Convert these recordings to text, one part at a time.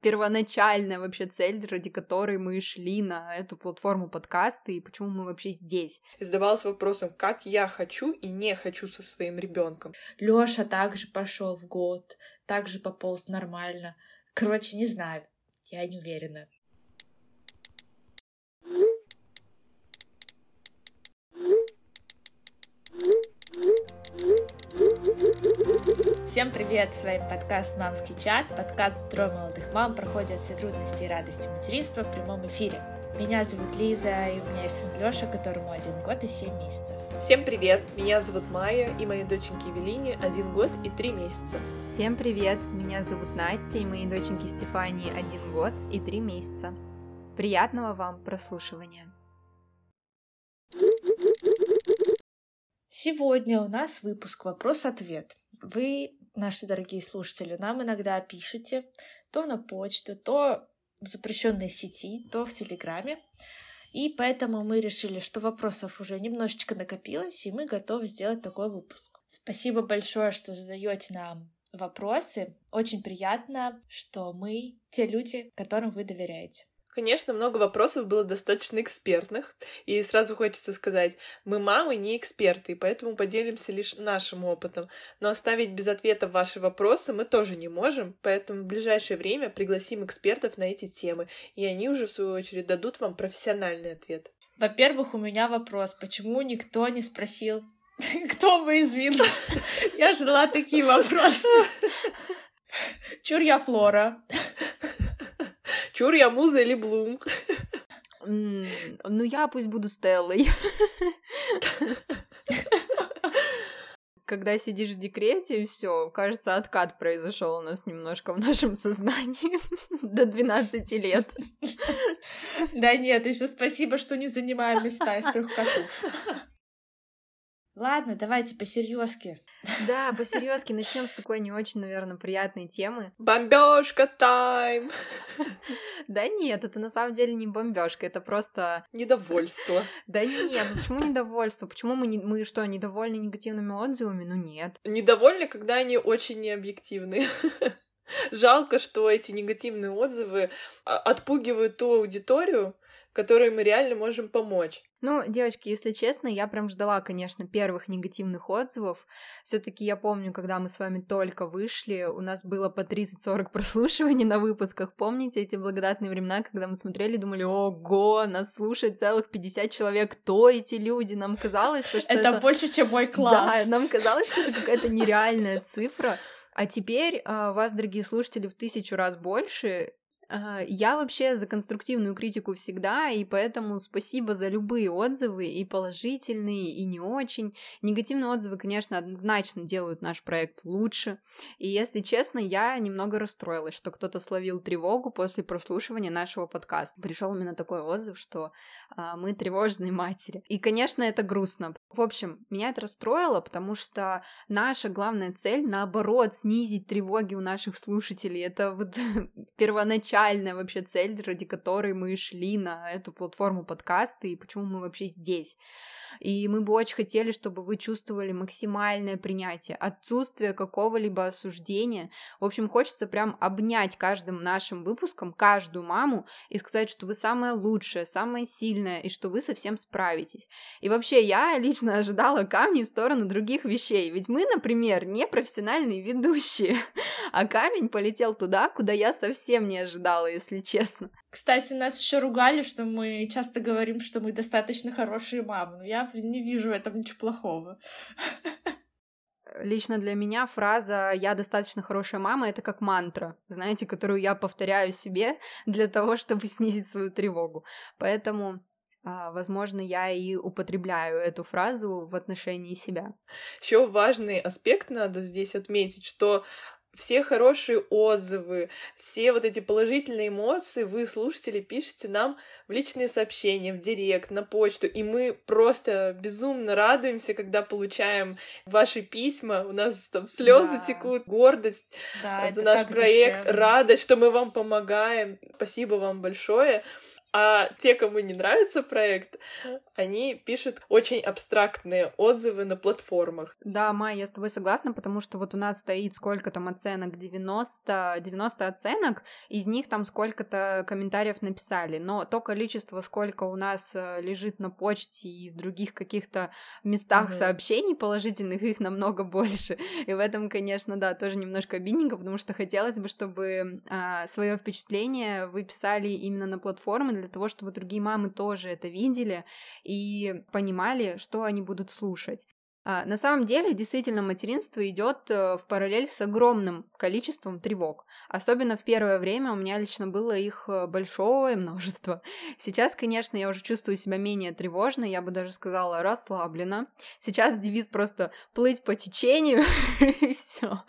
первоначальная вообще цель, ради которой мы шли на эту платформу подкасты и почему мы вообще здесь. Задавалась вопросом, как я хочу и не хочу со своим ребенком. Лёша также пошел в год, также пополз нормально. Короче, не знаю, я не уверена. Всем привет! С вами подкаст «Мамский чат», подкаст «Трое молодых мам» проходят все трудности и радости материнства в прямом эфире. Меня зовут Лиза, и у меня есть сын Лёша, которому один год и семь месяцев. Всем привет! Меня зовут Майя, и моей доченьке Евелине один год и три месяца. Всем привет! Меня зовут Настя, и моей доченьке Стефании один год и три месяца. Приятного вам прослушивания! Сегодня у нас выпуск «Вопрос-ответ». Вы наши дорогие слушатели, нам иногда пишете то на почту, то в запрещенной сети, то в Телеграме. И поэтому мы решили, что вопросов уже немножечко накопилось, и мы готовы сделать такой выпуск. Спасибо большое, что задаете нам вопросы. Очень приятно, что мы те люди, которым вы доверяете. Конечно, много вопросов было достаточно экспертных, и сразу хочется сказать, мы мамы не эксперты, поэтому поделимся лишь нашим опытом, но оставить без ответа ваши вопросы мы тоже не можем, поэтому в ближайшее время пригласим экспертов на эти темы, и они уже, в свою очередь, дадут вам профессиональный ответ. Во-первых, у меня вопрос, почему никто не спросил, кто бы из Винкс? Я ждала такие вопросы. Чур я Флора. Чур я Муза или Блум? Ну, я пусть буду Стеллой. Когда сидишь в декрете, все, кажется, откат произошел у нас немножко в нашем сознании до 12 лет. Да нет, еще спасибо, что не занимаем места из трех котов. Ладно, давайте по серьезке. Да, по серьезке начнем с такой не очень, наверное, приятной темы. Бомбежка тайм. Да нет, это на самом деле не бомбежка, это просто недовольство. Да нет, ну почему недовольство? Почему мы не, мы что недовольны негативными отзывами? Ну нет. Недовольны, когда они очень необъективны. Жалко, что эти негативные отзывы а, отпугивают ту аудиторию, которой мы реально можем помочь. Ну, девочки, если честно, я прям ждала, конечно, первых негативных отзывов. все таки я помню, когда мы с вами только вышли, у нас было по 30-40 прослушиваний на выпусках. Помните эти благодатные времена, когда мы смотрели и думали, ого, нас слушает целых 50 человек, кто эти люди? Нам казалось, что это... Больше, чем мой класс. Да, нам казалось, что это какая-то нереальная цифра. А теперь а, вас, дорогие слушатели, в тысячу раз больше, я вообще за конструктивную критику всегда, и поэтому спасибо за любые отзывы, и положительные, и не очень. Негативные отзывы, конечно, однозначно делают наш проект лучше. И если честно, я немного расстроилась, что кто-то словил тревогу после прослушивания нашего подкаста. Пришел именно такой отзыв, что а, мы тревожные матери. И, конечно, это грустно. В общем, меня это расстроило, потому что наша главная цель, наоборот, снизить тревоги у наших слушателей. Это вот первоначально изначальная вообще цель, ради которой мы шли на эту платформу подкасты и почему мы вообще здесь. И мы бы очень хотели, чтобы вы чувствовали максимальное принятие, отсутствие какого-либо осуждения. В общем, хочется прям обнять каждым нашим выпуском каждую маму и сказать, что вы самая лучшая, самая сильная, и что вы совсем справитесь. И вообще, я лично ожидала камни в сторону других вещей, ведь мы, например, не профессиональные ведущие, а камень полетел туда, куда я совсем не ожидала, если честно. Кстати, нас еще ругали, что мы часто говорим, что мы достаточно хорошие мамы, но я я не вижу в этом ничего плохого. Лично для меня фраза «я достаточно хорошая мама» — это как мантра, знаете, которую я повторяю себе для того, чтобы снизить свою тревогу. Поэтому а, возможно, я и употребляю эту фразу в отношении себя. Еще важный аспект надо здесь отметить, что все хорошие отзывы, все вот эти положительные эмоции вы, слушатели, пишете нам в личные сообщения, в директ, на почту, и мы просто безумно радуемся, когда получаем ваши письма, у нас там слезы да. текут, гордость да, за наш проект, душевно. радость, что мы вам помогаем. Спасибо вам большое. А те, кому не нравится проект, они пишут очень абстрактные отзывы на платформах. Да, Майя, я с тобой согласна, потому что вот у нас стоит сколько там оценок, 90, 90 оценок, из них там сколько-то комментариев написали, но то количество, сколько у нас э, лежит на почте и в других каких-то местах mm-hmm. сообщений положительных, их намного больше. И в этом, конечно, да, тоже немножко обидненько, потому что хотелось бы, чтобы а, свое впечатление вы писали именно на платформы, для того, чтобы другие мамы тоже это видели и понимали, что они будут слушать. А, на самом деле, действительно, материнство идет э, в параллель с огромным количеством тревог. Особенно в первое время у меня лично было их э, большое множество. Сейчас, конечно, я уже чувствую себя менее тревожно, я бы даже сказала расслабленно. Сейчас девиз просто плыть по течению и все.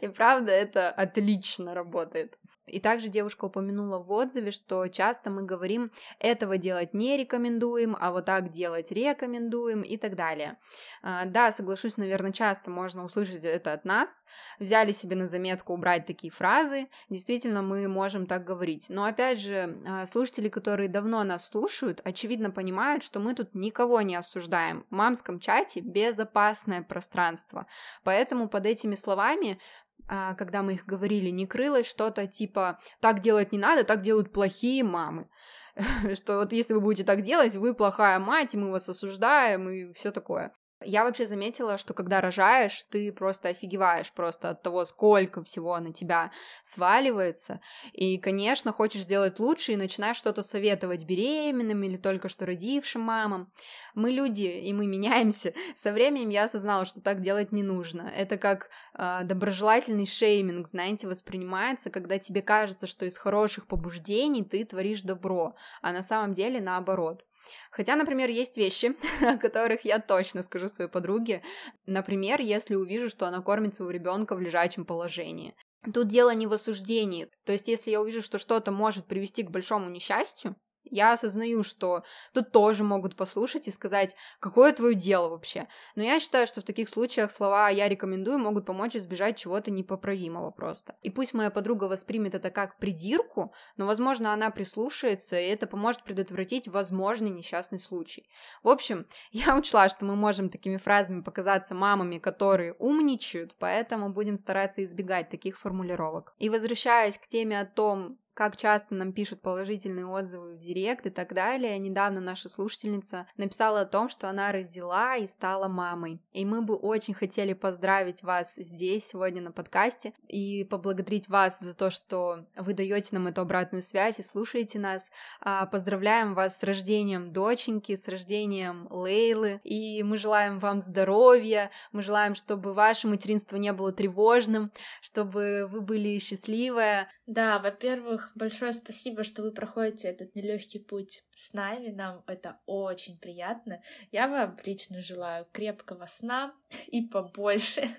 И правда, это отлично работает. И также девушка упомянула в отзыве, что часто мы говорим, этого делать не рекомендуем, а вот так делать рекомендуем и так далее. А, да, соглашусь, наверное, часто можно услышать это от нас. Взяли себе на заметку убрать такие фразы. Действительно, мы можем так говорить. Но опять же, а, слушатели, которые давно нас слушают, очевидно понимают, что мы тут никого не осуждаем. В мамском чате безопасное пространство. Поэтому под этими словами когда мы их говорили, не крылось что-то типа «так делать не надо, так делают плохие мамы». Что вот если вы будете так делать, вы плохая мать, мы вас осуждаем, и все такое. Я вообще заметила, что когда рожаешь, ты просто офигеваешь просто от того, сколько всего на тебя сваливается. И, конечно, хочешь сделать лучше и начинаешь что-то советовать беременным или только что родившим мамам. Мы люди, и мы меняемся. Со временем я осознала, что так делать не нужно. Это как э, доброжелательный шейминг, знаете, воспринимается, когда тебе кажется, что из хороших побуждений ты творишь добро, а на самом деле наоборот. Хотя, например, есть вещи, о которых я точно скажу своей подруге. Например, если увижу, что она кормит своего ребенка в лежачем положении. Тут дело не в осуждении. То есть, если я увижу, что что-то может привести к большому несчастью, я осознаю, что тут тоже могут послушать и сказать, какое твое дело вообще. Но я считаю, что в таких случаях слова «я рекомендую» могут помочь избежать чего-то непоправимого просто. И пусть моя подруга воспримет это как придирку, но, возможно, она прислушается, и это поможет предотвратить возможный несчастный случай. В общем, я учла, что мы можем такими фразами показаться мамами, которые умничают, поэтому будем стараться избегать таких формулировок. И возвращаясь к теме о том, как часто нам пишут положительные отзывы в директ и так далее. Недавно наша слушательница написала о том, что она родила и стала мамой. И мы бы очень хотели поздравить вас здесь сегодня на подкасте и поблагодарить вас за то, что вы даете нам эту обратную связь и слушаете нас. А, поздравляем вас с рождением доченьки, с рождением Лейлы, и мы желаем вам здоровья, мы желаем, чтобы ваше материнство не было тревожным, чтобы вы были счастливы. Да, во-первых, большое спасибо, что вы проходите этот нелегкий путь с нами. Нам это очень приятно. Я вам лично желаю крепкого сна и побольше.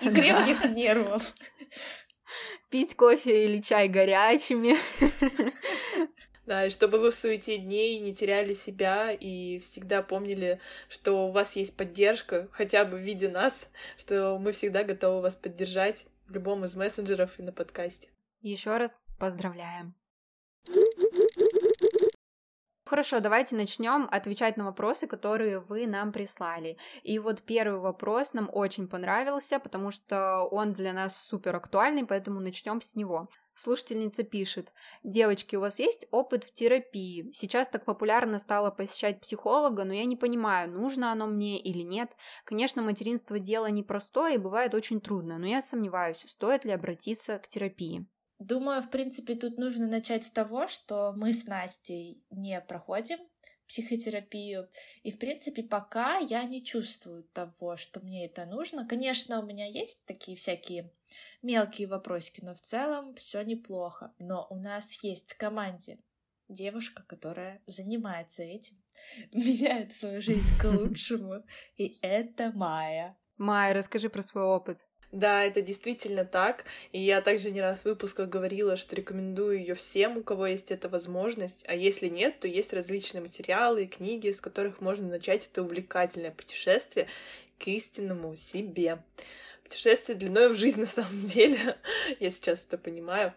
И крепких нервов. Пить кофе или чай горячими. Да, и чтобы вы в суете дней не теряли себя и всегда помнили, что у вас есть поддержка, хотя бы в виде нас, что мы всегда готовы вас поддержать в любом из мессенджеров и на подкасте. Еще раз поздравляем. Хорошо, давайте начнем отвечать на вопросы, которые вы нам прислали. И вот первый вопрос нам очень понравился, потому что он для нас супер актуальный, поэтому начнем с него. Слушательница пишет, девочки, у вас есть опыт в терапии? Сейчас так популярно стало посещать психолога, но я не понимаю, нужно оно мне или нет. Конечно, материнство дело непростое и бывает очень трудно, но я сомневаюсь, стоит ли обратиться к терапии. Думаю, в принципе, тут нужно начать с того, что мы с Настей не проходим психотерапию. И, в принципе, пока я не чувствую того, что мне это нужно. Конечно, у меня есть такие всякие мелкие вопросики, но в целом все неплохо. Но у нас есть в команде девушка, которая занимается этим, меняет свою жизнь к лучшему, и это Майя. Майя, расскажи про свой опыт. Да, это действительно так. И я также не раз в выпусках говорила, что рекомендую ее всем, у кого есть эта возможность. А если нет, то есть различные материалы и книги, с которых можно начать это увлекательное путешествие к истинному себе. Путешествие длиной в жизнь на самом деле. я сейчас это понимаю.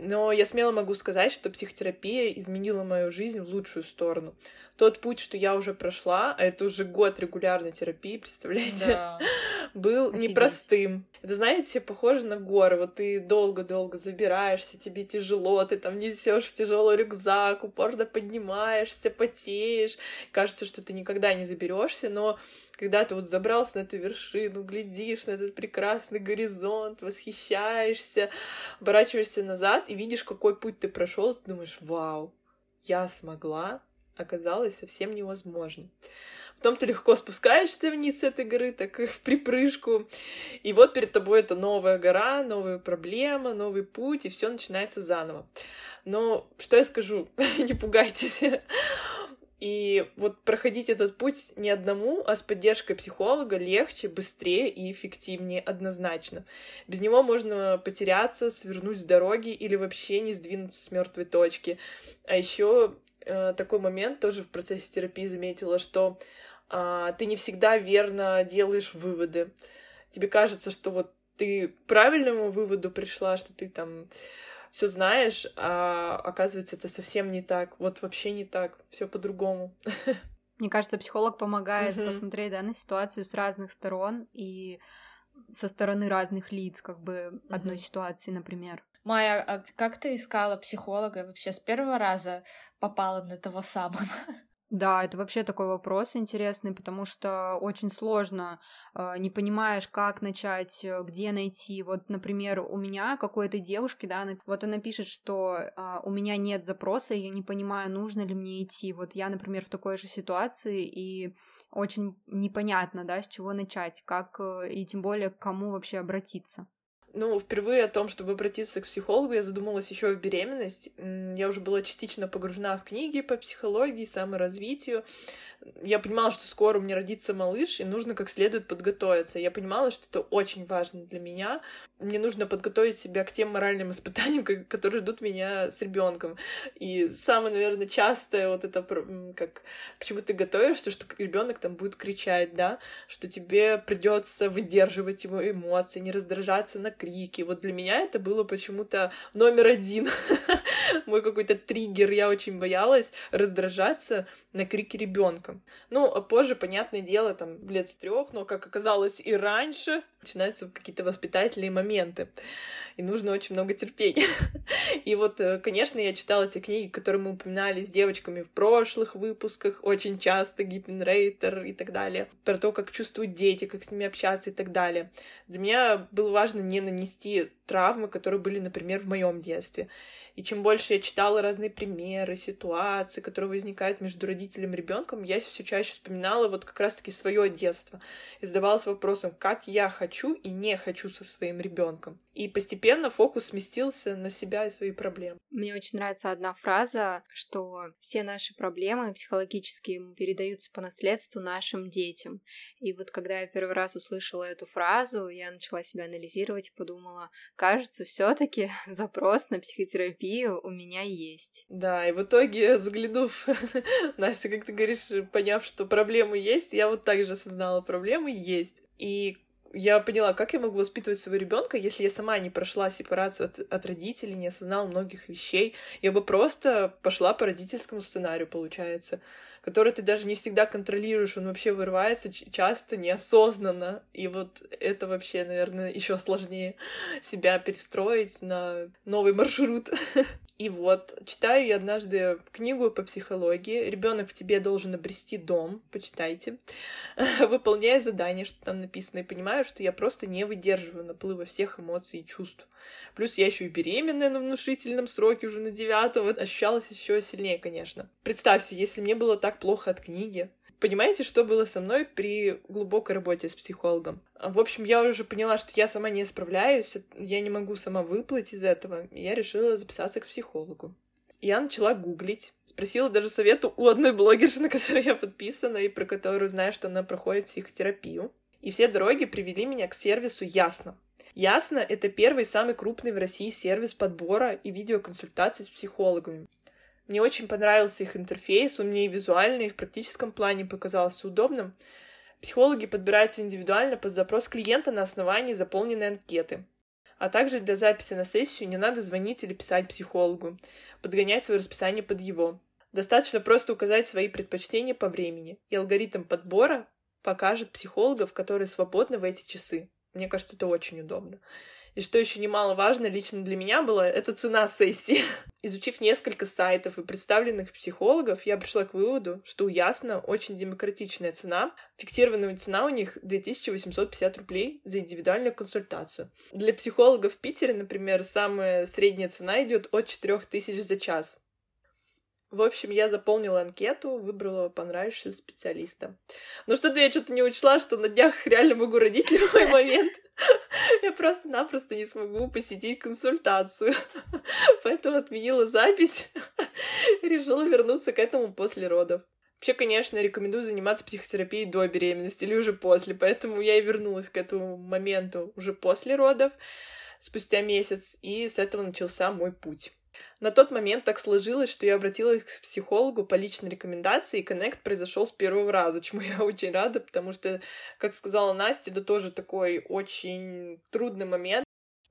Но я смело могу сказать, что психотерапия изменила мою жизнь в лучшую сторону. Тот путь, что я уже прошла, а это уже год регулярной терапии, представляете, да. был Офигеть. непростым. Это, знаете, похоже на горы. Вот ты долго-долго забираешься, тебе тяжело, ты там несешь тяжелый рюкзак, упорно поднимаешься, потеешь. Кажется, что ты никогда не заберешься, но когда ты вот забрался на эту вершину, глядишь на этот прекрасный горизонт, восхищаешься, оборачиваешься назад и видишь, какой путь ты прошел, ты думаешь, вау, я смогла, оказалось совсем невозможно. Потом ты легко спускаешься вниз с этой горы, так в припрыжку. И вот перед тобой это новая гора, новая проблема, новый путь, и все начинается заново. Но что я скажу? Не пугайтесь. И вот проходить этот путь не одному, а с поддержкой психолога легче, быстрее и эффективнее однозначно. Без него можно потеряться, свернуть с дороги или вообще не сдвинуться с мертвой точки. А еще э, такой момент тоже в процессе терапии заметила, что э, ты не всегда верно делаешь выводы. Тебе кажется, что вот ты к правильному выводу пришла, что ты там все знаешь, а оказывается, это совсем не так. Вот вообще не так, все по-другому. Мне кажется, психолог помогает mm-hmm. посмотреть да, на ситуацию с разных сторон и со стороны разных лиц, как бы mm-hmm. одной ситуации, например. Майя, а как ты искала психолога? Вообще с первого раза попала на того самого? Да, это вообще такой вопрос интересный, потому что очень сложно, э, не понимаешь, как начать, э, где найти. Вот, например, у меня какой-то девушки, да, вот она пишет, что э, у меня нет запроса, и я не понимаю, нужно ли мне идти. Вот я, например, в такой же ситуации, и очень непонятно, да, с чего начать, как, э, и тем более к кому вообще обратиться. Ну, впервые о том, чтобы обратиться к психологу, я задумалась еще в беременность. Я уже была частично погружена в книги по психологии, саморазвитию. Я понимала, что скоро у меня родится малыш, и нужно как следует подготовиться. Я понимала, что это очень важно для меня. Мне нужно подготовить себя к тем моральным испытаниям, которые ждут меня с ребенком. И самое, наверное, частое вот это, как к чему ты готовишься, что ребенок там будет кричать, да, что тебе придется выдерживать его эмоции, не раздражаться на крики. Вот для меня это было почему-то номер один. Мой какой-то триггер. Я очень боялась раздражаться на крики ребенка. Ну, а позже, понятное дело, там, лет с трех, но, как оказалось, и раньше начинаются какие-то воспитательные моменты и нужно очень много терпения. И вот, э, конечно, я читала эти книги, которые мы упоминали с девочками в прошлых выпусках, очень часто, Гиппенрейтер и так далее, про то, как чувствуют дети, как с ними общаться и так далее. Для меня было важно не нанести травмы, которые были, например, в моем детстве. И чем больше я читала разные примеры, ситуации, которые возникают между родителем и ребенком, я все чаще вспоминала вот как раз-таки свое детство и задавалась вопросом, как я хочу и не хочу со своим ребенком. И постепенно фокус сместился на себя и свои проблемы. Мне очень нравится одна фраза, что все наши проблемы психологические передаются по наследству нашим детям. И вот когда я первый раз услышала эту фразу, я начала себя анализировать и подумала, кажется, все-таки запрос на психотерапию у меня есть. Да, и в итоге, заглянув, Настя, как ты говоришь, поняв, что проблемы есть, я вот так же осознала, проблемы есть. И я поняла, как я могу воспитывать своего ребенка, если я сама не прошла сепарацию от, от родителей, не осознала многих вещей. Я бы просто пошла по родительскому сценарию, получается, который ты даже не всегда контролируешь, он вообще вырывается часто неосознанно. И вот это вообще, наверное, еще сложнее себя перестроить на новый маршрут. И вот, читаю я однажды книгу по психологии. Ребенок в тебе должен обрести дом. Почитайте. Выполняя задание, что там написано, и понимаю, что я просто не выдерживаю наплыва всех эмоций и чувств. Плюс я еще и беременная на внушительном сроке, уже на девятом. Ощущалось еще сильнее, конечно. Представьте, если мне было так плохо от книги, Понимаете, что было со мной при глубокой работе с психологом? В общем, я уже поняла, что я сама не справляюсь, я не могу сама выплыть из этого, и я решила записаться к психологу. Я начала гуглить, спросила даже совету у одной блогерши, на которую я подписана, и про которую знаю, что она проходит психотерапию. И все дороги привели меня к сервису Ясно. Ясно — это первый самый крупный в России сервис подбора и видеоконсультаций с психологами. Мне очень понравился их интерфейс, он мне и визуально, и в практическом плане показался удобным. Психологи подбираются индивидуально под запрос клиента на основании заполненной анкеты. А также для записи на сессию не надо звонить или писать психологу, подгонять свое расписание под его. Достаточно просто указать свои предпочтения по времени, и алгоритм подбора покажет психологов, которые свободны в эти часы. Мне кажется, это очень удобно. И что еще немаловажно лично для меня было, это цена сессии. Изучив несколько сайтов и представленных психологов, я пришла к выводу, что у Ясно очень демократичная цена. Фиксированная цена у них 2850 рублей за индивидуальную консультацию. Для психологов в Питере, например, самая средняя цена идет от 4000 за час. В общем, я заполнила анкету, выбрала понравившегося специалиста. Но что-то я что-то не учла, что на днях реально могу родить любой момент. Я просто-напросто не смогу посетить консультацию. Поэтому отменила запись решила вернуться к этому после родов. Вообще, конечно, рекомендую заниматься психотерапией до беременности или уже после, поэтому я и вернулась к этому моменту уже после родов, спустя месяц, и с этого начался мой путь. На тот момент так сложилось, что я обратилась к психологу по личной рекомендации, и коннект произошел с первого раза, чему я очень рада, потому что, как сказала Настя, это тоже такой очень трудный момент,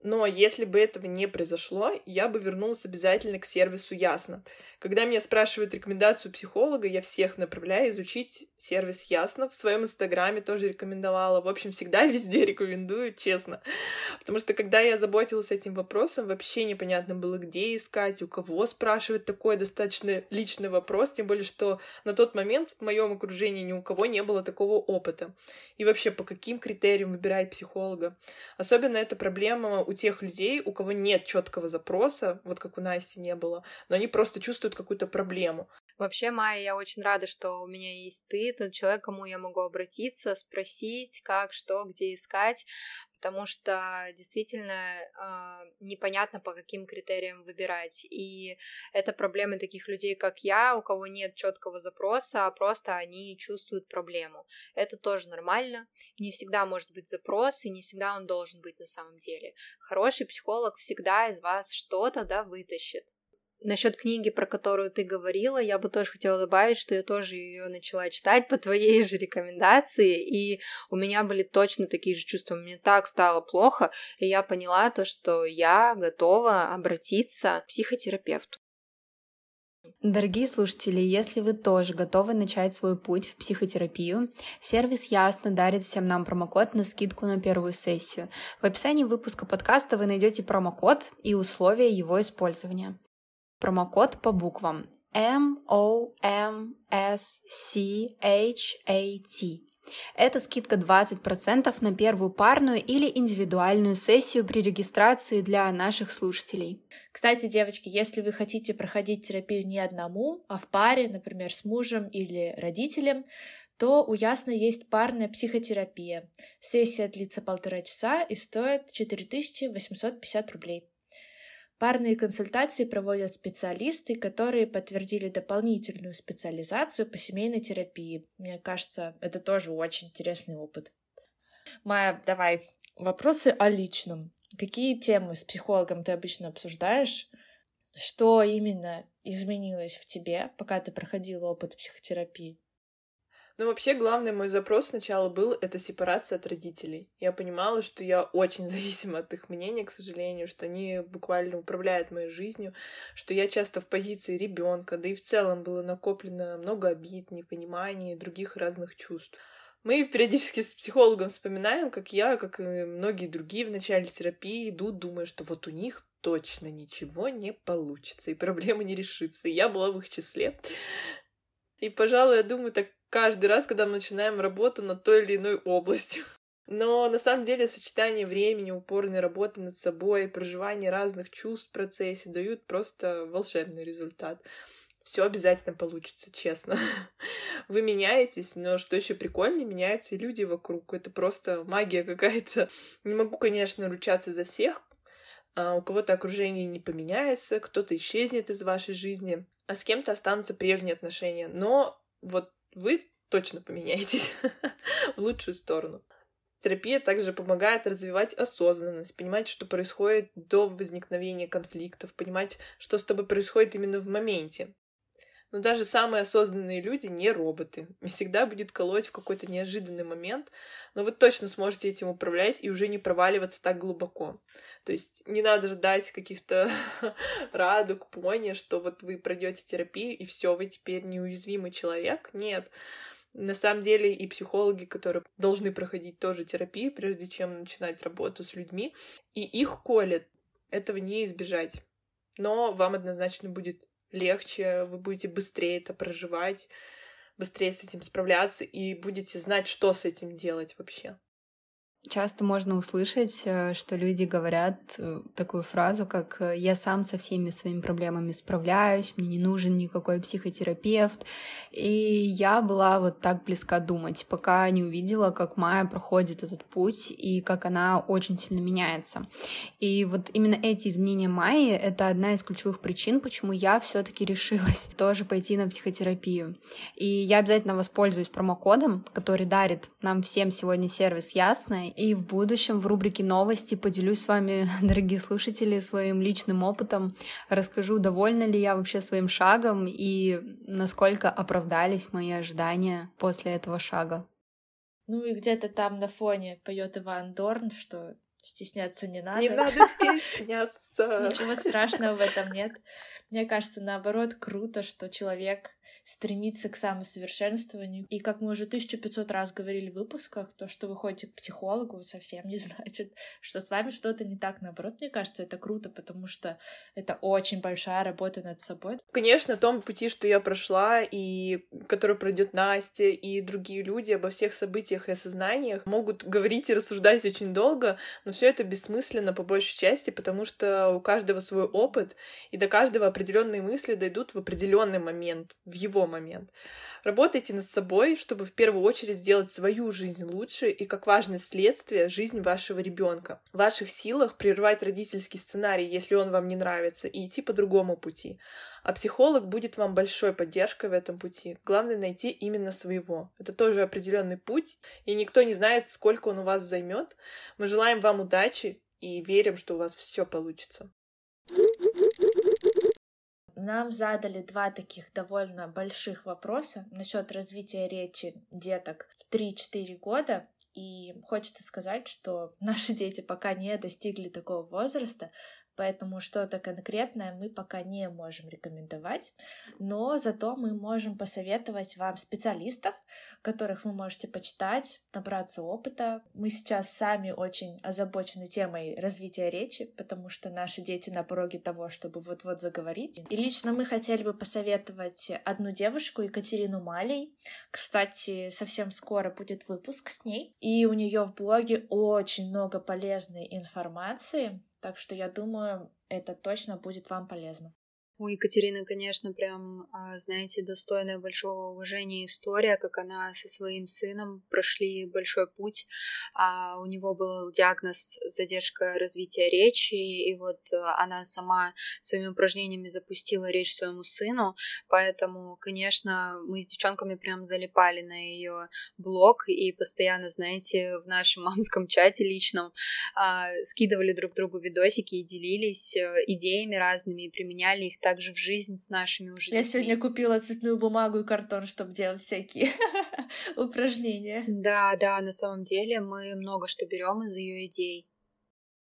но если бы этого не произошло, я бы вернулась обязательно к сервису Ясно. Когда меня спрашивают рекомендацию психолога, я всех направляю изучить сервис Ясно. В своем инстаграме тоже рекомендовала. В общем, всегда везде рекомендую, честно. Потому что когда я заботилась этим вопросом, вообще непонятно было, где искать, у кого спрашивать такой достаточно личный вопрос, тем более, что на тот момент в моем окружении ни у кого не было такого опыта. И вообще, по каким критериям выбирать психолога. Особенно эта проблема у тех людей, у кого нет четкого запроса, вот как у Насти не было, но они просто чувствуют какую-то проблему. Вообще, Майя, я очень рада, что у меня есть ты, тот человек, кому я могу обратиться, спросить, как, что, где искать, потому что действительно э, непонятно, по каким критериям выбирать. И это проблемы таких людей, как я, у кого нет четкого запроса, а просто они чувствуют проблему. Это тоже нормально. Не всегда может быть запрос, и не всегда он должен быть на самом деле. Хороший психолог всегда из вас что-то да, вытащит. Насчет книги, про которую ты говорила, я бы тоже хотела добавить, что я тоже ее начала читать по твоей же рекомендации, и у меня были точно такие же чувства. Мне так стало плохо, и я поняла то, что я готова обратиться к психотерапевту. Дорогие слушатели, если вы тоже готовы начать свой путь в психотерапию, сервис Ясно дарит всем нам промокод на скидку на первую сессию. В описании выпуска подкаста вы найдете промокод и условия его использования. Промокод по буквам M O M S C H A T. Это скидка 20% на первую парную или индивидуальную сессию при регистрации для наших слушателей. Кстати, девочки, если вы хотите проходить терапию не одному, а в паре, например, с мужем или родителем, то у Ясно есть парная психотерапия. Сессия длится полтора часа и стоит 4850 рублей. Парные консультации проводят специалисты, которые подтвердили дополнительную специализацию по семейной терапии. Мне кажется, это тоже очень интересный опыт. Майя, давай, вопросы о личном. Какие темы с психологом ты обычно обсуждаешь? Что именно изменилось в тебе, пока ты проходила опыт психотерапии? Ну, вообще, главный мой запрос сначала был — это сепарация от родителей. Я понимала, что я очень зависима от их мнения, к сожалению, что они буквально управляют моей жизнью, что я часто в позиции ребенка, да и в целом было накоплено много обид, непониманий и других разных чувств. Мы периодически с психологом вспоминаем, как я, как и многие другие в начале терапии идут, думая, что вот у них точно ничего не получится, и проблема не решится. И я была в их числе. И, пожалуй, я думаю, так каждый раз, когда мы начинаем работу над той или иной областью. Но на самом деле сочетание времени, упорной работы над собой, проживание разных чувств в процессе дают просто волшебный результат. Все обязательно получится, честно. Вы меняетесь, но что еще прикольнее, меняются и люди вокруг. Это просто магия какая-то. Не могу, конечно, ручаться за всех. А у кого-то окружение не поменяется, кто-то исчезнет из вашей жизни, а с кем-то останутся прежние отношения. Но вот вы точно поменяетесь в лучшую сторону. Терапия также помогает развивать осознанность, понимать, что происходит до возникновения конфликтов, понимать, что с тобой происходит именно в моменте. Но даже самые осознанные люди не роботы. И всегда будет колоть в какой-то неожиданный момент, но вы точно сможете этим управлять и уже не проваливаться так глубоко. То есть не надо ждать каких-то радуг, пони, что вот вы пройдете терапию, и все, вы теперь неуязвимый человек. Нет. На самом деле и психологи, которые должны проходить тоже терапию, прежде чем начинать работу с людьми, и их колят. Этого не избежать. Но вам однозначно будет легче, вы будете быстрее это проживать, быстрее с этим справляться и будете знать, что с этим делать вообще. Часто можно услышать, э, что люди говорят э, такую фразу, как э, «я сам со всеми своими проблемами справляюсь, мне не нужен никакой психотерапевт». И я была вот так близка думать, пока не увидела, как Майя проходит этот путь и как она очень сильно меняется. И вот именно эти изменения Майи — это одна из ключевых причин, почему я все таки решилась тоже пойти на психотерапию. И я обязательно воспользуюсь промокодом, который дарит нам всем сегодня сервис «Ясно», и в будущем в рубрике новости поделюсь с вами, дорогие слушатели, своим личным опытом, расскажу, довольна ли я вообще своим шагом и насколько оправдались мои ожидания после этого шага. Ну и где-то там на фоне поет Иван Дорн, что стесняться не надо. Не надо стесняться. Ничего страшного в этом нет. Мне кажется, наоборот, круто, что человек стремиться к самосовершенствованию. И как мы уже 1500 раз говорили в выпусках, то, что вы ходите к психологу, совсем не значит, что с вами что-то не так. Наоборот, мне кажется, это круто, потому что это очень большая работа над собой. Конечно, том пути, что я прошла, и который пройдет Настя, и другие люди обо всех событиях и осознаниях, могут говорить и рассуждать очень долго, но все это бессмысленно по большей части, потому что у каждого свой опыт, и до каждого определенные мысли дойдут в определенный момент, в его его момент. Работайте над собой, чтобы в первую очередь сделать свою жизнь лучше и, как важное следствие, жизнь вашего ребенка. В ваших силах прервать родительский сценарий, если он вам не нравится, и идти по другому пути. А психолог будет вам большой поддержкой в этом пути. Главное найти именно своего. Это тоже определенный путь, и никто не знает, сколько он у вас займет. Мы желаем вам удачи и верим, что у вас все получится нам задали два таких довольно больших вопроса насчет развития речи деток в 3-4 года. И хочется сказать, что наши дети пока не достигли такого возраста, поэтому что-то конкретное мы пока не можем рекомендовать, но зато мы можем посоветовать вам специалистов, которых вы можете почитать, набраться опыта. Мы сейчас сами очень озабочены темой развития речи, потому что наши дети на пороге того, чтобы вот-вот заговорить. И лично мы хотели бы посоветовать одну девушку, Екатерину Малей. Кстати, совсем скоро будет выпуск с ней, и у нее в блоге очень много полезной информации, так что я думаю, это точно будет вам полезно. У Екатерины, конечно, прям, а, знаете, достойная большого уважения история, как она со своим сыном прошли большой путь. А у него был диагноз задержка развития речи, и вот а, она сама своими упражнениями запустила речь своему сыну, поэтому, конечно, мы с девчонками прям залипали на ее блог и постоянно, знаете, в нашем мамском чате личном скидывали друг другу видосики и делились э, идеями разными и применяли их также в жизнь с нашими уже Я сегодня купила цветную бумагу и картон, чтобы делать всякие упражнения. Да, да, на самом деле мы много что берем из ее идей.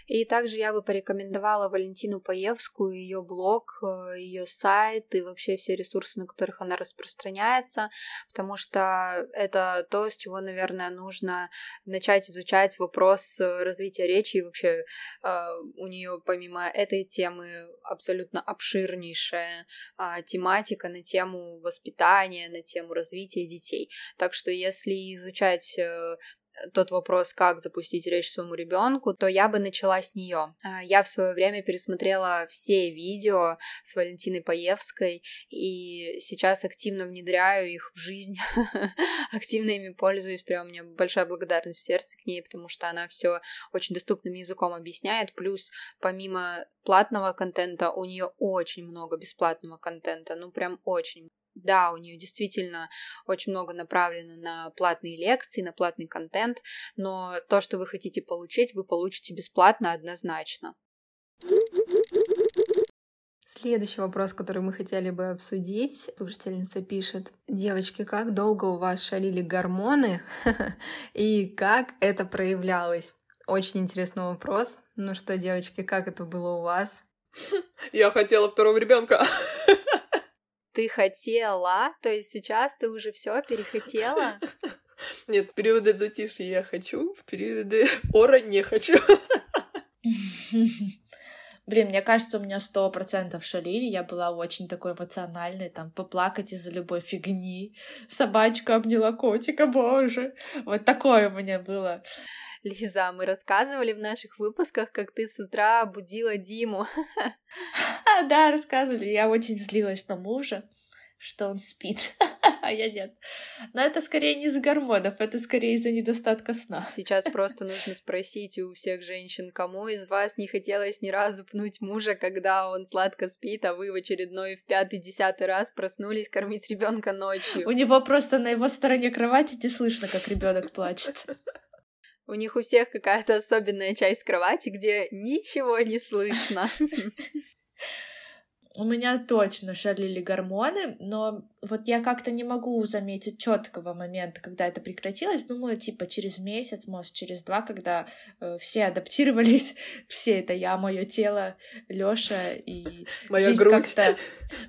И также я бы порекомендовала Валентину Паевскую, ее блог, э, ее сайт и вообще все ресурсы, на которых она распространяется, потому что это то, с чего, наверное, нужно начать изучать вопрос э, развития речи. И вообще э, у нее помимо этой темы абсолютно обширнейшая а, тематика на тему воспитания, на тему развития детей. Так что если изучать тот вопрос, как запустить речь своему ребенку, то я бы начала с нее. А, я в свое время пересмотрела все видео с Валентиной Паевской и сейчас активно внедряю их в жизнь, активно ими пользуюсь, прям у меня большая благодарность в сердце к ней, потому что она все очень доступным языком объясняет, плюс помимо платного контента у нее очень много бесплатного контента, ну прям очень да, у нее действительно очень много направлено на платные лекции, на платный контент, но то, что вы хотите получить, вы получите бесплатно однозначно. Следующий вопрос, который мы хотели бы обсудить. Слушательница пишет. Девочки, как долго у вас шалили гормоны и как это проявлялось? Очень интересный вопрос. Ну что, девочки, как это было у вас? Я хотела второго ребенка. Ты хотела? То есть сейчас ты уже все перехотела? Нет, в периоды затишья я хочу, в периоды ора не хочу. Блин, мне кажется, у меня сто процентов шалили. Я была очень такой эмоциональной, там, поплакать из-за любой фигни. Собачка обняла котика, боже. Вот такое у меня было. Лиза, мы рассказывали в наших выпусках, как ты с утра будила Диму. Да, рассказывали. Я очень злилась на мужа что он спит, а я нет. Но это скорее не из-за гормонов, это скорее из-за недостатка сна. Сейчас просто нужно спросить у всех женщин, кому из вас не хотелось ни разу пнуть мужа, когда он сладко спит, а вы в очередной в пятый-десятый раз проснулись кормить ребенка ночью. У него просто на его стороне кровати не слышно, как ребенок плачет. У них у всех какая-то особенная часть кровати, где ничего не слышно. у меня точно шалили гормоны, но вот я как-то не могу заметить четкого момента, когда это прекратилось. Думаю, типа через месяц, может, через два, когда э, все адаптировались, все это я, мое тело, Лёша и Моя жизнь как-то,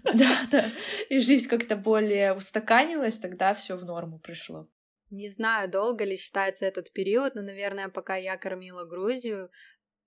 да, да, и жизнь как-то более устаканилась, тогда все в норму пришло. Не знаю, долго ли считается этот период, но, наверное, пока я кормила Грузию,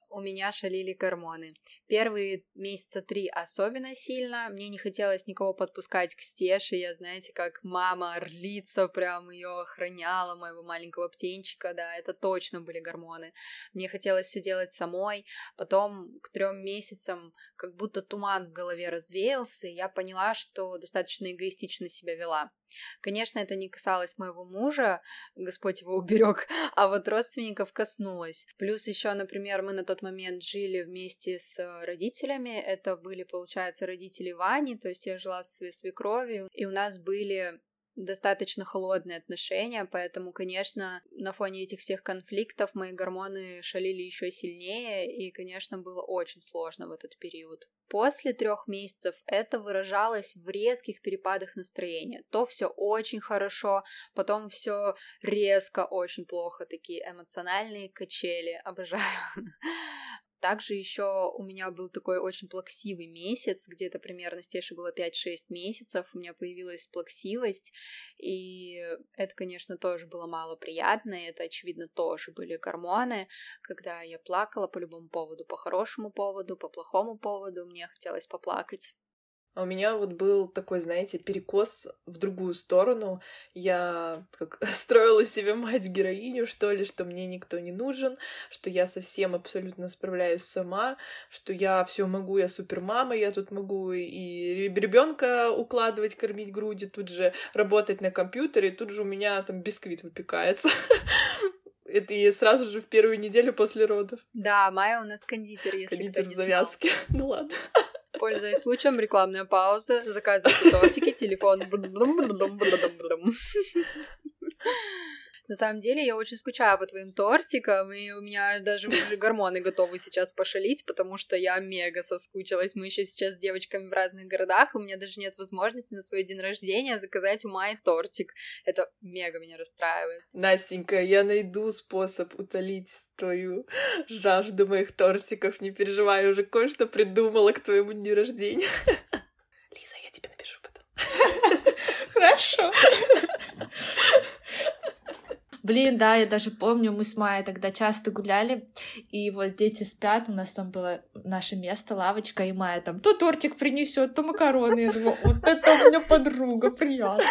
у меня шалили гормоны. Первые месяца три особенно сильно. Мне не хотелось никого подпускать к Стеше. Я, знаете, как мама орлица прям ее охраняла, моего маленького птенчика. Да, это точно были гормоны. Мне хотелось все делать самой. Потом к трем месяцам как будто туман в голове развеялся, и я поняла, что достаточно эгоистично себя вела. Конечно, это не касалось моего мужа, Господь его уберег, а вот родственников коснулось. Плюс еще, например, мы на тот момент жили вместе с родителями. Это были, получается, родители Вани, то есть я жила со своей свекровью, и у нас были достаточно холодные отношения, поэтому, конечно, на фоне этих всех конфликтов мои гормоны шалили еще сильнее, и, конечно, было очень сложно в этот период. После трех месяцев это выражалось в резких перепадах настроения. То все очень хорошо, потом все резко очень плохо, такие эмоциональные качели, обожаю. Также еще у меня был такой очень плаксивый месяц, где-то примерно Стеше было 5-6 месяцев, у меня появилась плаксивость, и это, конечно, тоже было мало приятно, и это, очевидно, тоже были гормоны, когда я плакала по любому поводу, по хорошему поводу, по плохому поводу, мне хотелось поплакать. А у меня вот был такой, знаете, перекос в другую сторону. Я как строила себе мать-героиню, что ли, что мне никто не нужен, что я совсем абсолютно справляюсь сама, что я все могу, я супермама, я тут могу и ребенка укладывать, кормить груди, тут же работать на компьютере, тут же у меня там бисквит выпекается. Это и сразу же в первую неделю после родов. Да, Майя у нас кондитер, если кондитер кто не завязки. ну ладно. Пользуясь случаем, рекламная пауза. Заказывайте тортики, телефон. На самом деле, я очень скучаю по твоим тортикам, и у меня даже уже гормоны готовы сейчас пошалить, потому что я мега соскучилась. Мы еще сейчас с девочками в разных городах, у меня даже нет возможности на свой день рождения заказать у Майи тортик. Это мега меня расстраивает. Настенька, я найду способ утолить твою жажду моих тортиков. Не переживай, уже кое-что придумала к твоему дню рождения. Лиза, я тебе напишу потом. Хорошо. Блин, да, я даже помню, мы с Майей тогда часто гуляли, и вот дети спят, у нас там было наше место, лавочка, и Майя там то тортик принесет, то макароны. Я думаю, вот это у меня подруга, приятно.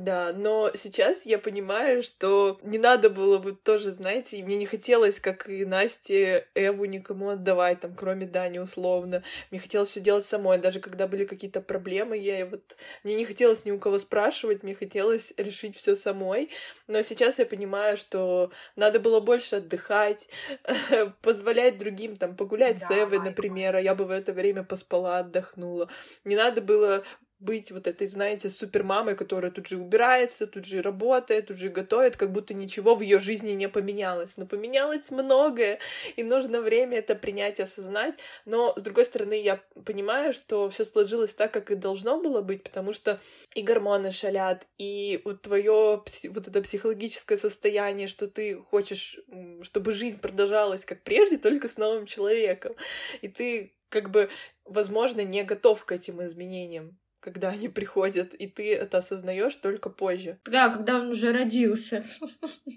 Да, но сейчас я понимаю, что не надо было бы тоже, знаете, и мне не хотелось, как и Насте, Эву никому отдавать, там, кроме Дани, условно. Мне хотелось все делать самой, даже когда были какие-то проблемы, я вот... Мне не хотелось ни у кого спрашивать, мне хотелось решить все самой. Но сейчас я понимаю, что надо было больше отдыхать, позволять другим, там, погулять да, с Эвой, например, а я бы в это время поспала, отдохнула. Не надо было быть вот этой, знаете, супермамой, которая тут же убирается, тут же работает, тут же готовит, как будто ничего в ее жизни не поменялось. Но поменялось многое, и нужно время это принять, осознать. Но, с другой стороны, я понимаю, что все сложилось так, как и должно было быть, потому что и гормоны шалят, и вот твое вот это психологическое состояние, что ты хочешь, чтобы жизнь продолжалась как прежде, только с новым человеком. И ты как бы, возможно, не готов к этим изменениям когда они приходят, и ты это осознаешь только позже. Да, когда он уже родился.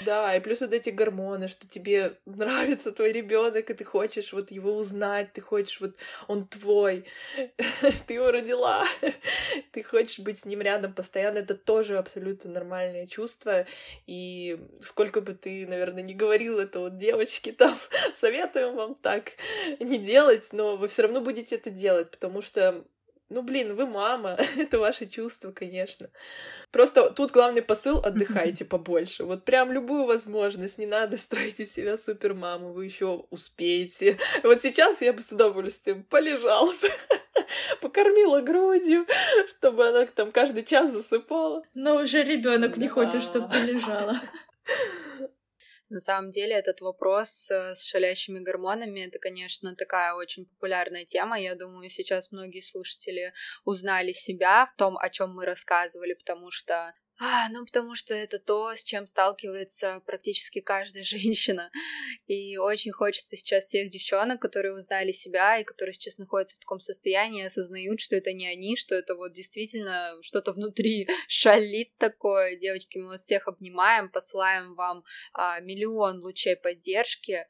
Да, и плюс вот эти гормоны, что тебе нравится твой ребенок, и ты хочешь вот его узнать, ты хочешь вот он твой, ты его родила, ты хочешь быть с ним рядом постоянно, это тоже абсолютно нормальное чувство, и сколько бы ты, наверное, не говорил это вот девочки там, советуем вам так не делать, но вы все равно будете это делать, потому что ну, блин, вы мама, это ваши чувства, конечно. Просто тут главный посыл — отдыхайте побольше. Вот прям любую возможность, не надо строить из себя супер маму, вы еще успеете. Вот сейчас я бы с удовольствием полежала покормила грудью, чтобы она там каждый час засыпала. Но уже ребенок не хочет, чтобы полежала. На самом деле этот вопрос э, с шалящими гормонами, это, конечно, такая очень популярная тема. Я думаю, сейчас многие слушатели узнали себя в том, о чем мы рассказывали, потому что а, ну, потому что это то, с чем сталкивается практически каждая женщина. И очень хочется сейчас всех девчонок, которые узнали себя и которые сейчас находятся в таком состоянии, осознают, что это не они, что это вот действительно что-то внутри шалит такое. Девочки, мы вас всех обнимаем, посылаем вам а, миллион лучей поддержки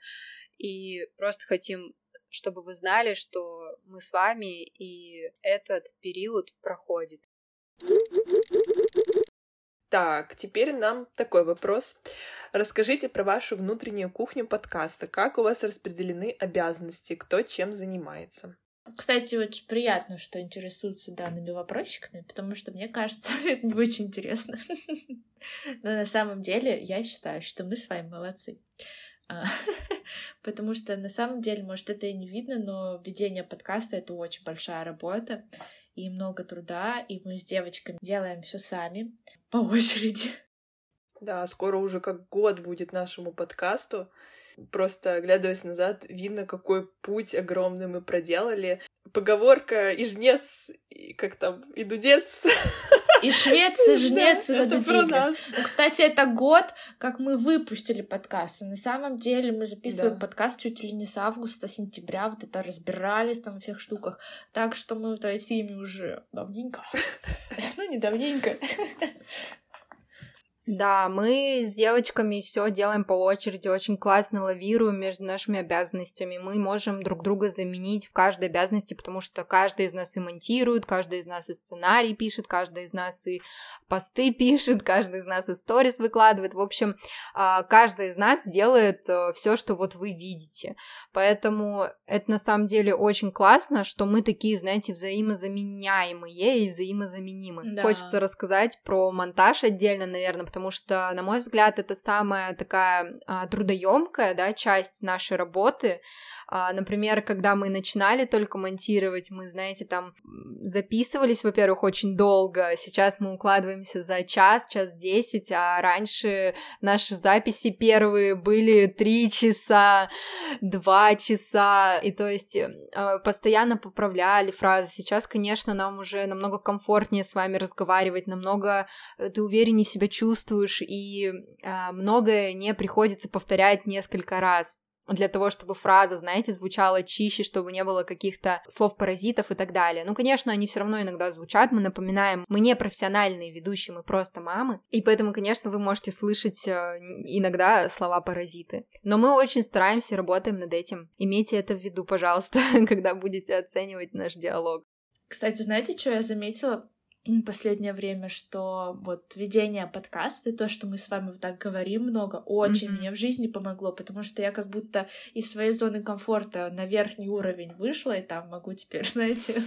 и просто хотим чтобы вы знали, что мы с вами, и этот период проходит. Так, теперь нам такой вопрос. Расскажите про вашу внутреннюю кухню подкаста. Как у вас распределены обязанности? Кто чем занимается? Кстати, очень приятно, что интересуются данными вопросиками, потому что мне кажется, это не очень интересно. Но на самом деле я считаю, что мы с вами молодцы. А, потому что на самом деле, может, это и не видно, но ведение подкаста — это очень большая работа и много труда, и мы с девочками делаем все сами по очереди. Да, скоро уже как год будет нашему подкасту. Просто, оглядываясь назад, видно, какой путь огромный мы проделали. Поговорка «и жнец», и как там, и дудец. И швец, и жнец, и надудигас. Ну, кстати, это год, как мы выпустили подкаст. И на самом деле мы записываем да. подкаст чуть ли не с августа, сентября, вот это разбирались там во всех штуках. Так что мы в этой теме уже давненько. Ну, не давненько. Да, мы с девочками все делаем по очереди, очень классно лавируем между нашими обязанностями. Мы можем друг друга заменить в каждой обязанности, потому что каждый из нас и монтирует, каждый из нас и сценарий пишет, каждый из нас и посты пишет, каждый из нас и сторис выкладывает. В общем, а, каждый из нас делает э, все, что вот вы видите. Поэтому это на самом деле очень классно, что мы такие, знаете, взаимозаменяемые и взаимозаменимы. Да. Хочется рассказать про монтаж отдельно, наверное, потому что, на мой взгляд, это самая такая а, трудоемкая да, часть нашей работы. А, например, когда мы начинали только монтировать, мы, знаете, там записывались, во-первых, очень долго. Сейчас мы укладываемся за час, час десять, а раньше наши записи первые были три часа, два часа, и то есть э, постоянно поправляли фразы. Сейчас, конечно, нам уже намного комфортнее с вами разговаривать, намного э, ты увереннее себя чувствуешь, и э, многое не приходится повторять несколько раз для того, чтобы фраза, знаете, звучала чище, чтобы не было каких-то слов-паразитов и так далее. Ну, конечно, они все равно иногда звучат, мы напоминаем, мы не профессиональные ведущие, мы просто мамы, и поэтому, конечно, вы можете слышать э, иногда слова-паразиты. Но мы очень стараемся, работаем над этим. Имейте это в виду, пожалуйста, когда будете оценивать наш диалог. Кстати, знаете, что я заметила? Последнее время, что вот ведение подкаста и то, что мы с вами вот так говорим много, очень mm-hmm. мне в жизни помогло, потому что я как будто из своей зоны комфорта на верхний уровень вышла, и там могу теперь, знаете,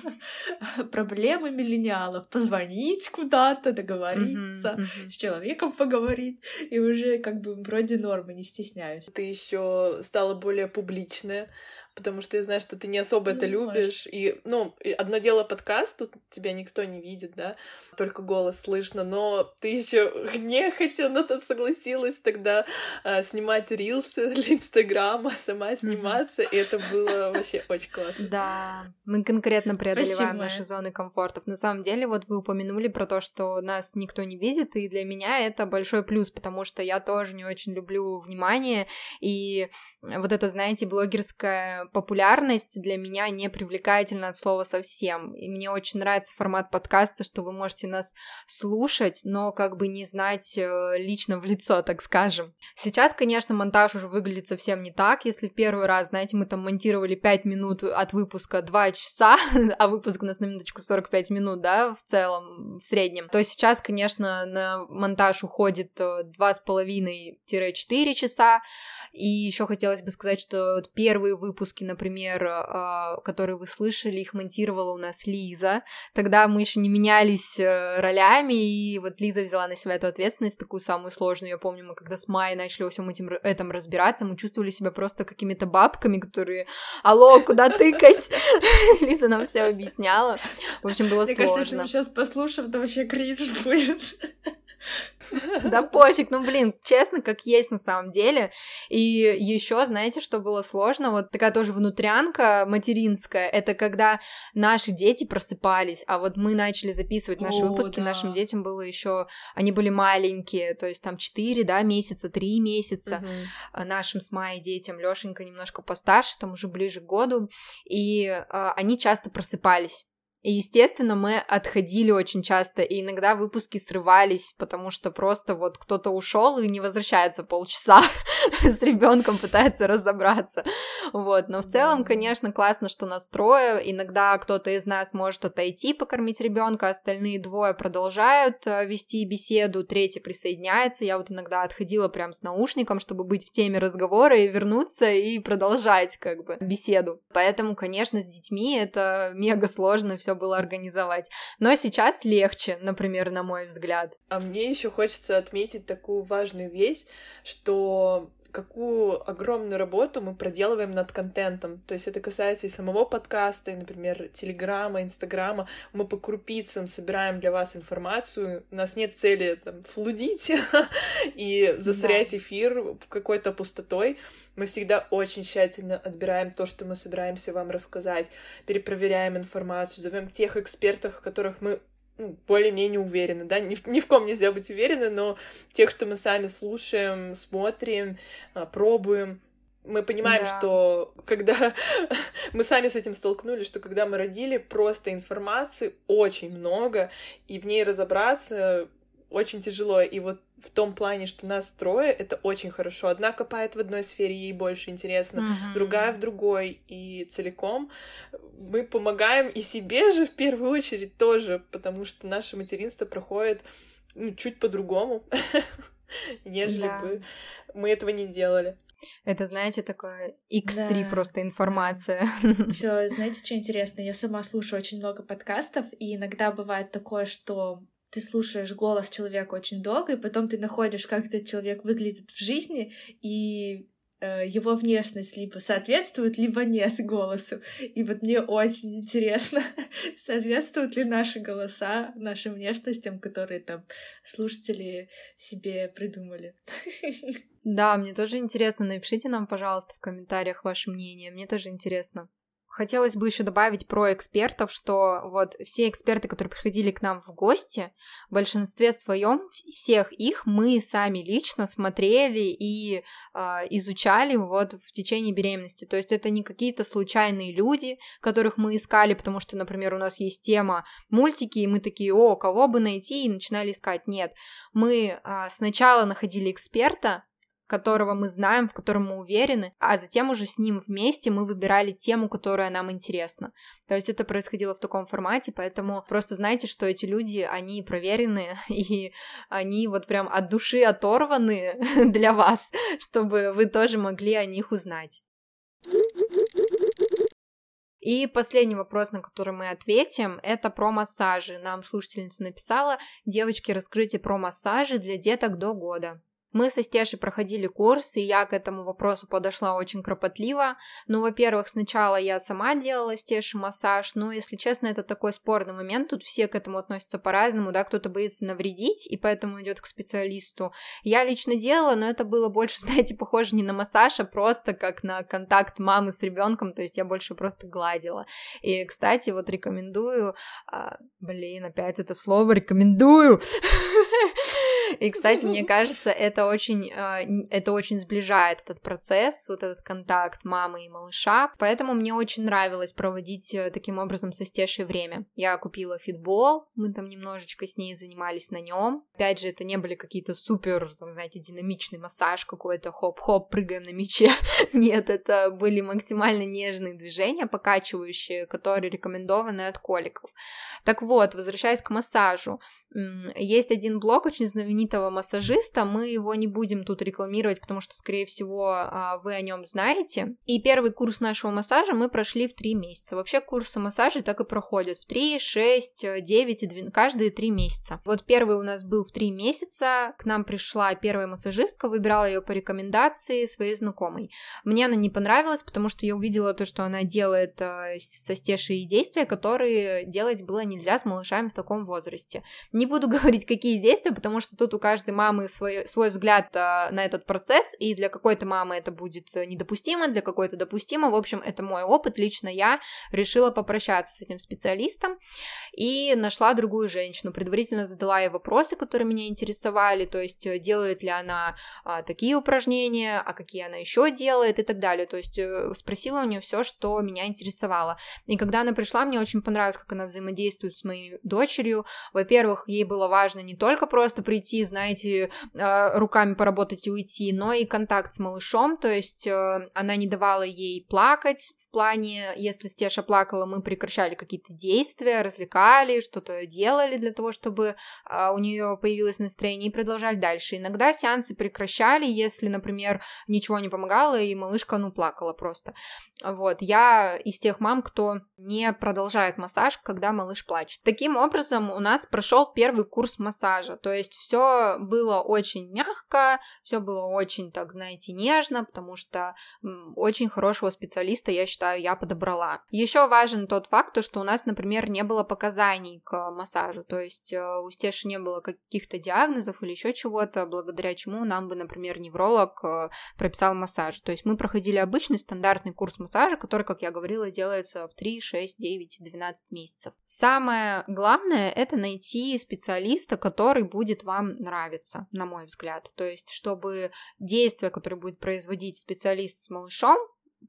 проблемы миллениалов, позвонить куда-то, договориться, mm-hmm. Mm-hmm. с человеком поговорить, и уже как бы вроде нормы, не стесняюсь. Ты еще стала более публичная, потому что я знаю, что ты не особо ну, это любишь. Может. И, ну, одно дело подкаст, тут тебя никто не видит, да, только голос слышно, но ты еще не хотела, но ты согласилась тогда а, снимать рилсы для Инстаграма, сама сниматься, mm-hmm. и это было вообще очень классно. Да, мы конкретно преодолеваем Спасибо. наши зоны комфортов. На самом деле, вот вы упомянули про то, что нас никто не видит, и для меня это большой плюс, потому что я тоже не очень люблю внимание, и вот это, знаете, блогерская популярность для меня не привлекательна от слова совсем. И мне очень нравится формат подкаста, что вы можете нас слушать, но как бы не знать э, лично в лицо, так скажем. Сейчас, конечно, монтаж уже выглядит совсем не так. Если первый раз, знаете, мы там монтировали 5 минут от выпуска 2 часа, а выпуск у нас на минуточку 45 минут, да, в целом, в среднем, то сейчас, конечно, на монтаж уходит 2,5-4 э, часа. И еще хотелось бы сказать, что вот первые выпуски, например, а, которые вы слышали, их монтировала у нас Лиза. Тогда мы еще не менялись э, ролями, и вот Лиза взяла на себя эту ответственность, такую самую сложную. Я помню, мы когда с Майей начали во всем этим, этом разбираться, мы чувствовали себя просто какими-то бабками, которые «Алло, куда тыкать?» Лиза нам все объясняла. В общем, было сложно. Мне кажется, если мы сейчас послушаем, то вообще кринж будет. Да пофиг, ну блин, честно, как есть на самом деле. И еще, знаете, что было сложно? Вот такая тоже внутрянка материнская, это когда наши дети просыпались, а вот мы начали записывать наши О, выпуски, да. нашим детям было еще, они были маленькие, то есть там 4, да, месяца, 3 месяца, угу. нашим с Майей детям, Лешенька немножко постарше, там уже ближе к году, и а, они часто просыпались. И, естественно, мы отходили очень часто, и иногда выпуски срывались, потому что просто вот кто-то ушел и не возвращается полчаса с ребенком, пытается разобраться. Вот, но в целом, конечно, классно, что нас трое. Иногда кто-то из нас может отойти покормить ребенка, остальные двое продолжают э, вести беседу, третий присоединяется. Я вот иногда отходила прям с наушником, чтобы быть в теме разговора и вернуться и продолжать как бы беседу. Поэтому, конечно, с детьми это мега сложно все было организовать. Но сейчас легче, например, на мой взгляд. А мне еще хочется отметить такую важную вещь, что какую огромную работу мы проделываем над контентом. То есть это касается и самого подкаста, и, например, Телеграма, Инстаграма. Мы по крупицам собираем для вас информацию. У нас нет цели там, флудить и засорять да. эфир какой-то пустотой. Мы всегда очень тщательно отбираем то, что мы собираемся вам рассказать, перепроверяем информацию, зовем тех экспертов, которых мы более-менее уверены, да, ни, ни в ком нельзя быть уверены, но тех, что мы сами слушаем, смотрим, а, пробуем, мы понимаем, да. что когда мы сами с этим столкнулись, что когда мы родили, просто информации очень много, и в ней разобраться очень тяжело. И вот в том плане, что нас трое, это очень хорошо. Одна копает в одной сфере, ей больше интересно, mm-hmm. другая в другой, и целиком мы помогаем и себе же в первую очередь тоже, потому что наше материнство проходит ну, чуть по-другому, нежели бы мы этого не делали. Это, знаете, такое X3 да. просто информация. Еще, знаете, что интересно? Я сама слушаю очень много подкастов, и иногда бывает такое, что ты слушаешь голос человека очень долго, и потом ты находишь, как этот человек выглядит в жизни, и э, его внешность либо соответствует, либо нет голосу. И вот мне очень интересно, соответствуют ли наши голоса нашим внешностям, которые там слушатели себе придумали. Да, мне тоже интересно. Напишите нам, пожалуйста, в комментариях ваше мнение. Мне тоже интересно. Хотелось бы еще добавить про экспертов, что вот все эксперты, которые приходили к нам в гости, в большинстве своем всех их мы сами лично смотрели и э, изучали вот в течение беременности. То есть это не какие-то случайные люди, которых мы искали, потому что, например, у нас есть тема мультики, и мы такие, о, кого бы найти, и начинали искать. Нет, мы э, сначала находили эксперта, которого мы знаем, в котором мы уверены, а затем уже с ним вместе мы выбирали тему, которая нам интересна. То есть это происходило в таком формате, поэтому просто знайте, что эти люди, они проверенные, и они вот прям от души оторваны для вас, чтобы вы тоже могли о них узнать. И последний вопрос, на который мы ответим, это про массажи. Нам слушательница написала, девочки, раскрытие про массажи для деток до года. Мы со Стешей проходили курс, и я к этому вопросу подошла очень кропотливо. Ну, во-первых, сначала я сама делала Стеше массаж, но, если честно, это такой спорный момент, тут все к этому относятся по-разному, да, кто-то боится навредить, и поэтому идет к специалисту. Я лично делала, но это было больше, знаете, похоже не на массаж, а просто как на контакт мамы с ребенком, то есть я больше просто гладила. И, кстати, вот рекомендую, а, блин, опять это слово рекомендую. И, кстати, мне кажется, это очень, а, это очень сближает этот процесс, вот этот контакт мамы и малыша. Поэтому мне очень нравилось проводить э, таким образом со Стешей время. Я купила фитбол, мы там немножечко с ней занимались на нем. Опять же, это не были какие-то супер, там, знаете, динамичный массаж какой-то, хоп-хоп, прыгаем на мече. Нет, это были максимально нежные движения, покачивающие, которые рекомендованы от коликов. Так вот, возвращаясь к массажу, есть один блог очень знаменитого массажиста, мы его не будем тут рекламировать, потому что, скорее всего, а, вы о нем знаете. И первый курс нашего массажа мы прошли в три месяца. Вообще курсы массажей так и проходят в 3, 6, 9 и 12, каждые три месяца. Вот первый у нас был в три месяца, к нам пришла первая массажистка, выбирала ее по рекомендации своей знакомой. Мне она не понравилась, потому что я увидела то, что она делает э, со стешей действия, которые делать было нельзя с малышами в таком возрасте. Не буду говорить, какие действия, потому что тут у каждой мамы свой, свой взгляд э, на этот процесс, и для какой-то мамы это будет недопустимо, для какой-то допустимо. В общем, это мой опыт. Лично я решила попрощаться с этим специалистом и нашла другую женщину. Предварительно задала ей вопросы, которые меня интересовали, то есть э, делает ли она а, такие упражнения, а какие она еще делает и так далее. То есть э, спросила у нее все, что меня интересовало. И когда она пришла, мне очень понравилось, как она взаимодействует с моей дочерью. Во-первых, ей было важно не только просто прийти, знаете, э, руками поработать и уйти, но и контакт с малышом, то есть она не давала ей плакать в плане, если Стеша плакала, мы прекращали какие-то действия, развлекали, что-то делали для того, чтобы а, у нее появилось настроение и продолжали дальше. Иногда сеансы прекращали, если, например, ничего не помогало, и малышка, ну, плакала просто. Вот, я из тех мам, кто не продолжает массаж, когда малыш плачет. Таким образом, у нас прошел первый курс массажа, то есть все было очень мягко, все было очень, так знаете, нежно, потому что очень хорошего специалиста, я считаю, я подобрала. Еще важен тот факт, что у нас, например, не было показаний к массажу, то есть э, у Стеши не было каких-то диагнозов или еще чего-то, благодаря чему нам бы, например, невролог э, прописал массаж. То есть мы проходили обычный стандартный курс массажа, который, как я говорила, делается в 3, 6, 9, 12 месяцев. Самое главное — это найти специалиста, который будет вам нравиться, на мой взгляд. То есть, чтобы действия, которые будет производить специалист с малышом,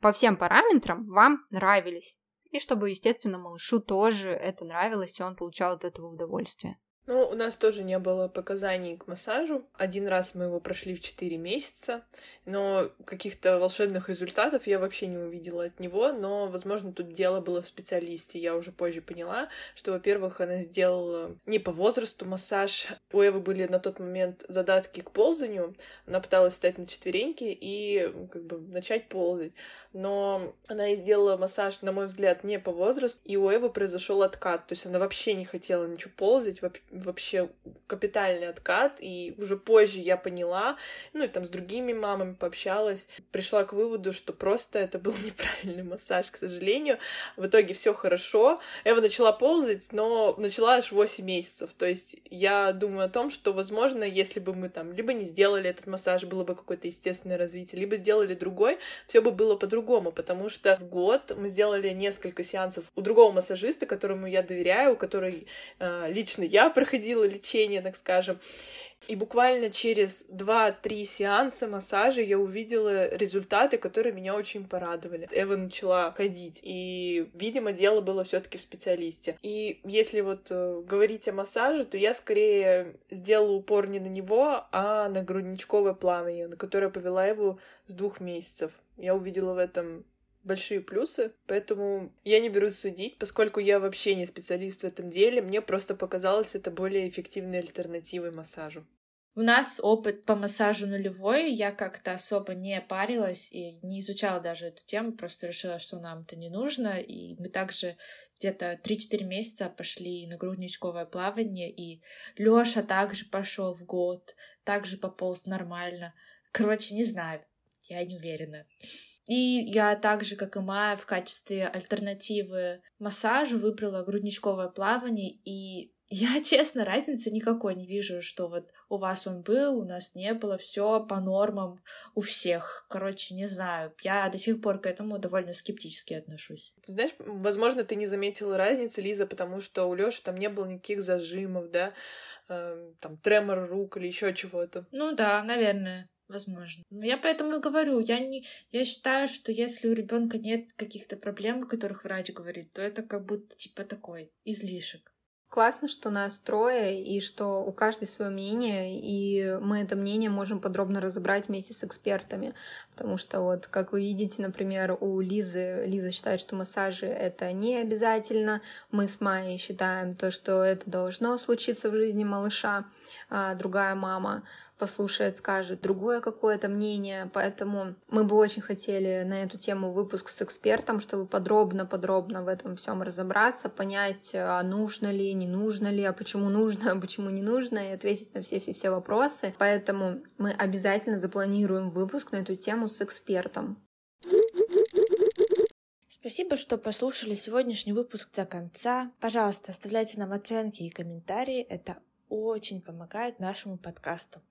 по всем параметрам вам нравились. И чтобы, естественно, малышу тоже это нравилось, и он получал от этого удовольствие. Ну, у нас тоже не было показаний к массажу. Один раз мы его прошли в 4 месяца, но каких-то волшебных результатов я вообще не увидела от него, но, возможно, тут дело было в специалисте. Я уже позже поняла, что, во-первых, она сделала не по возрасту массаж. У Эвы были на тот момент задатки к ползанию. Она пыталась встать на четвереньки и как бы начать ползать. Но она и сделала массаж, на мой взгляд, не по возрасту, и у Эвы произошел откат. То есть она вообще не хотела ничего ползать, вообще капитальный откат, и уже позже я поняла, ну и там с другими мамами пообщалась, пришла к выводу, что просто это был неправильный массаж, к сожалению. В итоге все хорошо. Эва начала ползать, но начала аж 8 месяцев. То есть я думаю о том, что, возможно, если бы мы там либо не сделали этот массаж, было бы какое-то естественное развитие, либо сделали другой, все бы было по-другому, потому что в год мы сделали несколько сеансов у другого массажиста, которому я доверяю, у которой э, лично я проходила лечение, так скажем. И буквально через 2-3 сеанса массажа я увидела результаты, которые меня очень порадовали. Эва начала ходить, и, видимо, дело было все таки в специалисте. И если вот э, говорить о массаже, то я скорее сделала упор не на него, а на грудничковое плавание, на которое повела его с двух месяцев. Я увидела в этом большие плюсы, поэтому я не берусь судить, поскольку я вообще не специалист в этом деле, мне просто показалось это более эффективной альтернативой массажу. У нас опыт по массажу нулевой, я как-то особо не парилась и не изучала даже эту тему, просто решила, что нам это не нужно, и мы также где-то 3-4 месяца пошли на грудничковое плавание, и Лёша также пошел в год, также пополз нормально. Короче, не знаю, я не уверена. И я также, как и Майя, в качестве альтернативы массажу выбрала грудничковое плавание, и я, честно, разницы никакой не вижу, что вот у вас он был, у нас не было, все по нормам у всех. Короче, не знаю. Я до сих пор к этому довольно скептически отношусь. Ты знаешь, возможно, ты не заметила разницы, Лиза, потому что у Лёши там не было никаких зажимов, да, э, там тремор рук или еще чего-то. Ну да, наверное. Возможно. Я поэтому и говорю, я не, я считаю, что если у ребенка нет каких-то проблем, о которых врач говорит, то это как будто типа такой излишек. Классно, что нас трое, и что у каждой свое мнение, и мы это мнение можем подробно разобрать вместе с экспертами. Потому что вот, как вы видите, например, у Лизы, Лиза считает, что массажи — это не обязательно. Мы с Майей считаем то, что это должно случиться в жизни малыша, а другая мама послушает, скажет другое какое-то мнение. Поэтому мы бы очень хотели на эту тему выпуск с экспертом, чтобы подробно-подробно в этом всем разобраться, понять, а нужно ли, не нужно ли, а почему нужно, а почему не нужно, и ответить на все-все-все вопросы. Поэтому мы обязательно запланируем выпуск на эту тему с экспертом. Спасибо, что послушали сегодняшний выпуск до конца. Пожалуйста, оставляйте нам оценки и комментарии. Это очень помогает нашему подкасту.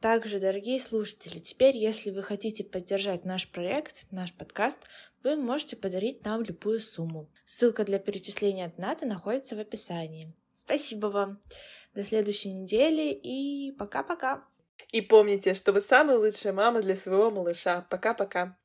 Также, дорогие слушатели, теперь, если вы хотите поддержать наш проект, наш подкаст, вы можете подарить нам любую сумму. Ссылка для перечисления доната находится в описании. Спасибо вам. До следующей недели и пока-пока. И помните, что вы самая лучшая мама для своего малыша. Пока-пока.